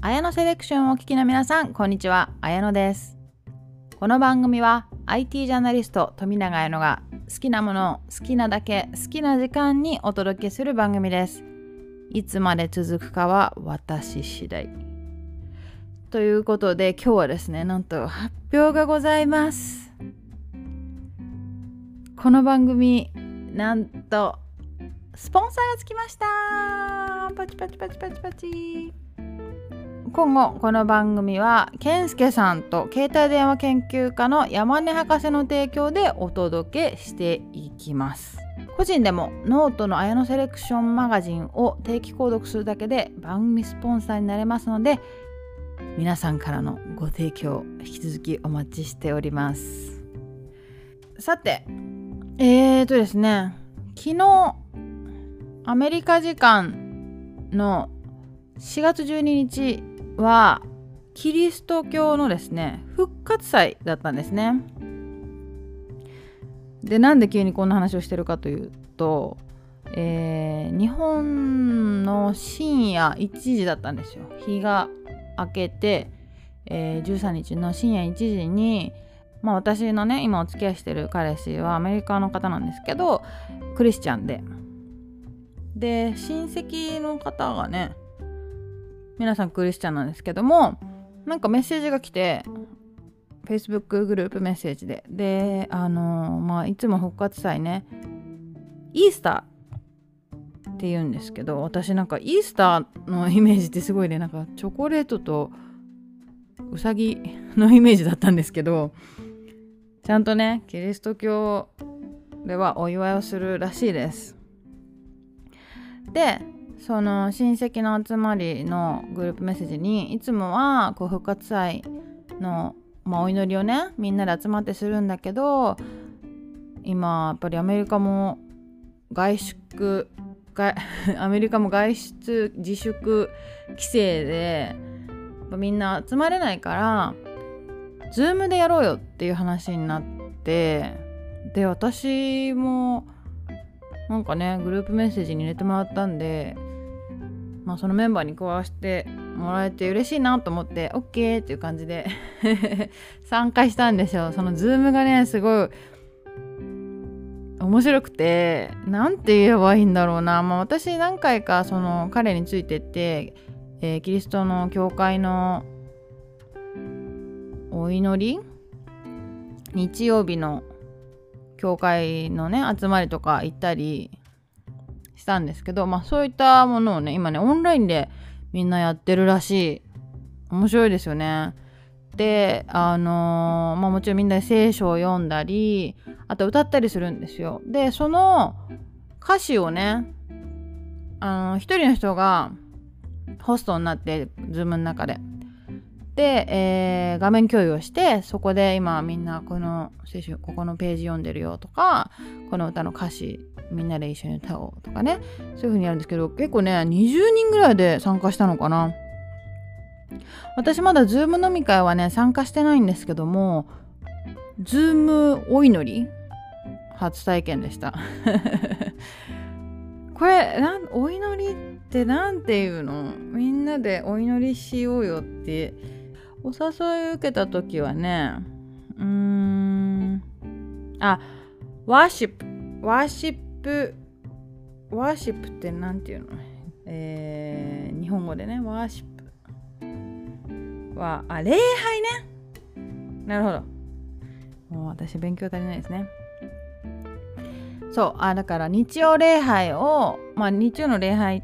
綾野セレクションをお聞きの皆さんこんにちは。綾野です。この番組は IT ジャーナリスト富永綾野が好きなものを好きなだけ好きな時間にお届けする番組です。いつまで続くかは私次第。ということで今日はですねなんと発表がございます。この番組なんとスポンサーがつきました。パチパチパチパチパチ。今後この番組は健介さんと携帯電話研究家の山根博士の提供でお届けしていきます。個人でもノートの綾野セレクションマガジンを定期購読するだけで番組スポンサーになれますので皆さんからのご提供引き続きお待ちしております。さてえーとですね昨日アメリカ時間の4月12日はキリスト教のですね復活祭だったんですね。でなんで急にこんな話をしてるかというと、えー、日本の深夜1時だったんですよ。日が明けて、えー、13日の深夜1時にまあ私のね今お付き合いしてる彼氏はアメリカの方なんですけどクリスチャンでで親戚の方がね皆さんクリスチャンなんですけどもなんかメッセージが来て Facebook グループメッセージで。であの、まあいつも復活祭ねイースターって言うんですけど私なんかイースターのイメージってすごいねなんかチョコレートとうさぎのイメージだったんですけどちゃんとねキリスト教ではお祝いをするらしいです。でその親戚の集まりのグループメッセージにいつもはこう復活祭の、まあ、お祈りをねみんなで集まってするんだけど今やっぱりアメリカも外出 アメリカも外出自粛規制でみんな集まれないから Zoom でやろうよっていう話になってで私もなんかねグループメッセージに入れてもらったんでまあそのメンバーに加わしてもらえて嬉しいなと思って OK っていう感じで 参加したんですよ。その Zoom がねすごい面白くて何て言えばいいんだろうな、まあ、私何回かその彼についてって、えー、キリストの教会のお祈り？日曜日の教会のね集まりとか行ったりしたんですけど、まあ、そういったものをね今ねオンラインでみんなやってるらしい面白いですよね。であのー、まあもちろんみんなで聖書を読んだりあと歌ったりするんですよ。でその歌詞をねあの一人の人がホストになってズームの中でで、えー、画面共有をしてそこで今みんなこの聖書ここのページ読んでるよとかこの歌の歌詞みんなで一緒に歌おうとかね。そういう風にやるんですけど結構ね20人ぐらいで参加したのかな。私まだズーム飲み会はね参加してないんですけどもズームお祈り初体験でした。これなんお祈りって何て言うの？みんなでお祈りしようよってお誘い受けた時はねうーんあ worship worship worship って何て言うの？えー、日本語でねワーシップはあ礼拝ね。なるほど。もう私勉強足りないですね。そうあだから日曜礼拝をまあ日曜の礼拝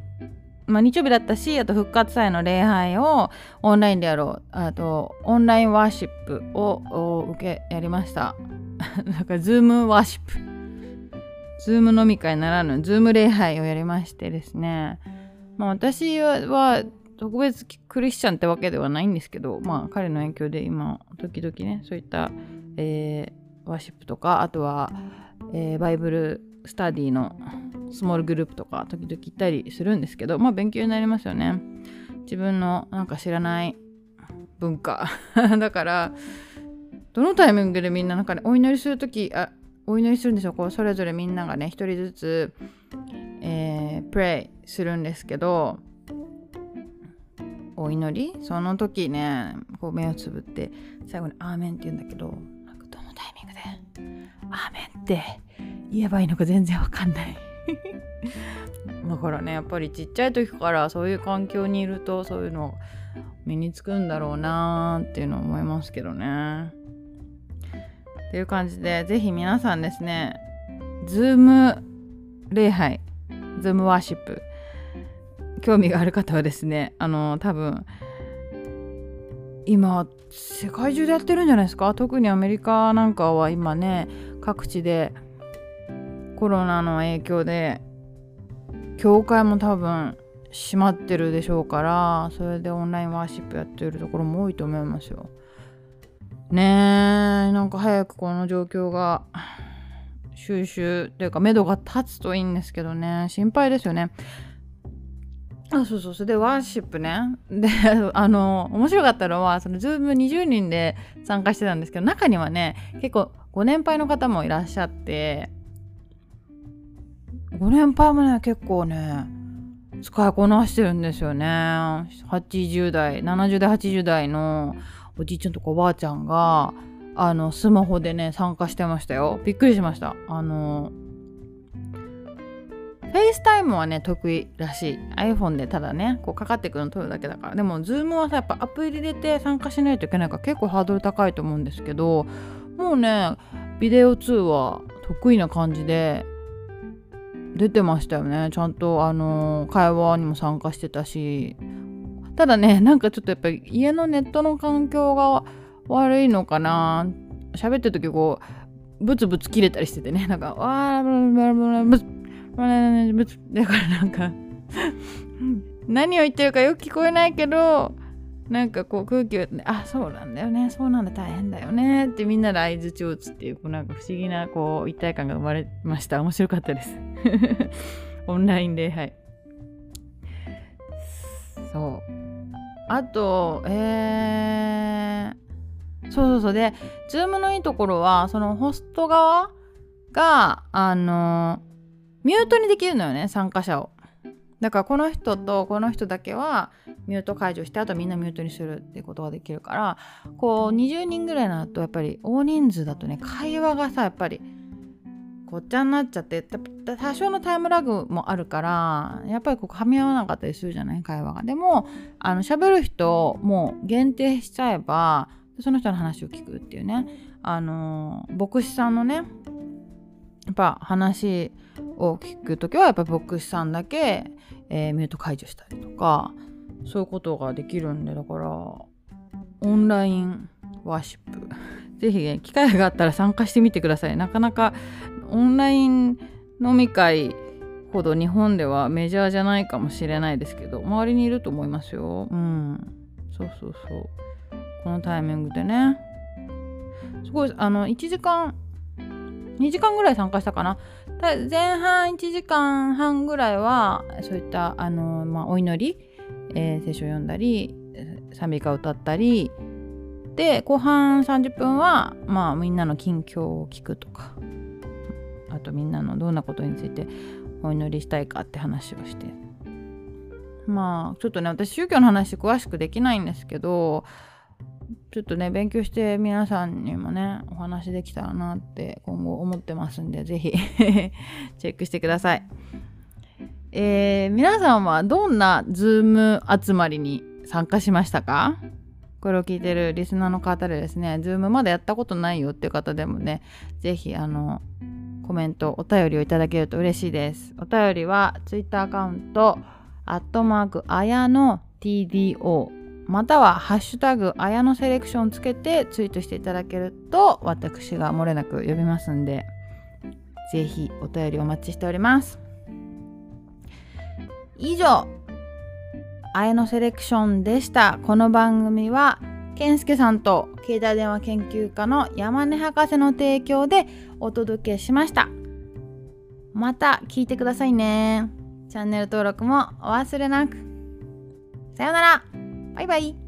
まあ、日曜日だったしあと復活祭の礼拝をオンラインでやろう。あとオンライン worship を受けやりました。なんかズーム worship。ズーム飲み会ならぬズーム礼拝をやりましてですね。まあ私は特別クリスチャンってわけではないんですけどまあ彼の影響で今時々ねそういった、えー、ワーシップとかあとは、えー、バイブルスタディのスモールグループとか時々行ったりするんですけどまあ勉強になりますよね。自分のなんか知らない文化。だからどのタイミングでみんななんかねお祈りする時あお祈りするんですよ。こうそれぞれみんながね一人ずつえー、プレイするんですけどお祈り？その時ねこう目をつぶって最後に「アーメン」って言うんだけどなんかどのタイミングで「アーメン」って言えばいいのか全然わかんない。だからねやっぱりちっちゃい時からそういう環境にいるとそういうの身につくんだろうなーっていうの思いますけどね。っていう感じで是非皆さんですねズーム礼拝ズーム worship 興味がある方はですねあの多分今世界中でやってるんじゃないですか？特にアメリカなんかは今ね各地でコロナの影響で教会も多分閉まってるでしょうからそれでオンライン worship やってるところも多いと思いますよ。ねえなんか早くこの状況が収集っていうか目処が立つといいんですけどね心配ですよね。あそうそうそれでワーシップねで あの面白かったのはそのズーム20人で参加してたんですけど中にはね結構ご年配の方もいらっしゃってご年配もね結構ね使いこなしてるんですよね。80代70代80代のおじいちゃんとかおばあちゃんがあのスマホでね参加してましたよ。びっくりしました。あのフェイスタイムはね得意らしい。iPhone でただねこうかかってくるの取るだけだから。でも Zoom はさやっぱアプリ入れて参加しないといけないから結構ハードル高いと思うんですけどもうねビデオ通話得意な感じで出てましたよね。ちゃんとあの会話にも参加してたし。ただねなんかちょっとやっぱり家のネットの環境が悪いのかな。喋ってる時こうブツブツ切れたりしててね。なんかわーブツブツ。だからなんか 何を言ってるかよく聞こえないけどなんかこう空気をあそうなんだよね。そうなんだ。大変だよねってみんなで相づちを打つっていうこうなんか不思議なこう一体感が生まれました。面白かったです。オンライン礼拝。そう。あとえー、そうそうそう。で Zoom のいいところはそのホスト側があのミュートにできるのよね参加者を。だからこの人とこの人だけはミュート解除してあとみんなミュートにするってことができるからこう20人ぐらいになるとやっぱり大人数だとね会話がさやっぱりごっちゃになっちゃって多少のタイムラグもあるからやっぱりこう噛み合わなかったりするじゃない？会話が。でもあの喋る人も限定しちゃえばその人の話を聞くっていうね。あの牧師さんのねやっぱ話を聞く時はやっぱ牧師さんだけえー、ミュート解除したりとかそういうことができるんでだからオンラインワーシップ。是非ね機会があったら参加してみてください。なかなかオンライン飲み会ほど日本ではメジャーじゃないかもしれないですけど周りにいると思いますよ。うん。そうそうそう。このタイミングでね。すごいあの1時間2時間ぐらい参加したかな。前半1時間半ぐらいはそういったあの、まあ、お祈り、えー、聖書を読んだり賛美歌を歌ったり。で後半30分は、まあ、みんなの近況を聞くとか。あとみんなのどんなことについてお祈りしたいかって話をして。まあちょっとね私宗教の話詳しくできないんですけどちょっとね勉強して皆さんにもねお話できたらなって今後思ってますんで是非 チェックしてください。えー、皆さんはどんなズーム集まりに参加しましたか？これを聞いてるリスナーの方でですね、ズームまだやったことないよっていう方でもね、是非あの、コメント、お便りをいただけると嬉しいです。お便りは Twitter アカウント、アットマーク、あやの TDO または「ハッシュタグあやのセレクション」つけてツイートしていただけると私が漏れなく読みますんで是非お便りお待ちしております以上。あやのセレクションでした。この番組は健介さんと携帯電話研究家の山根博士の提供でお届けしました。また聞いてくださいね。チャンネル登録もお忘れなく。さようなら。バイバイ。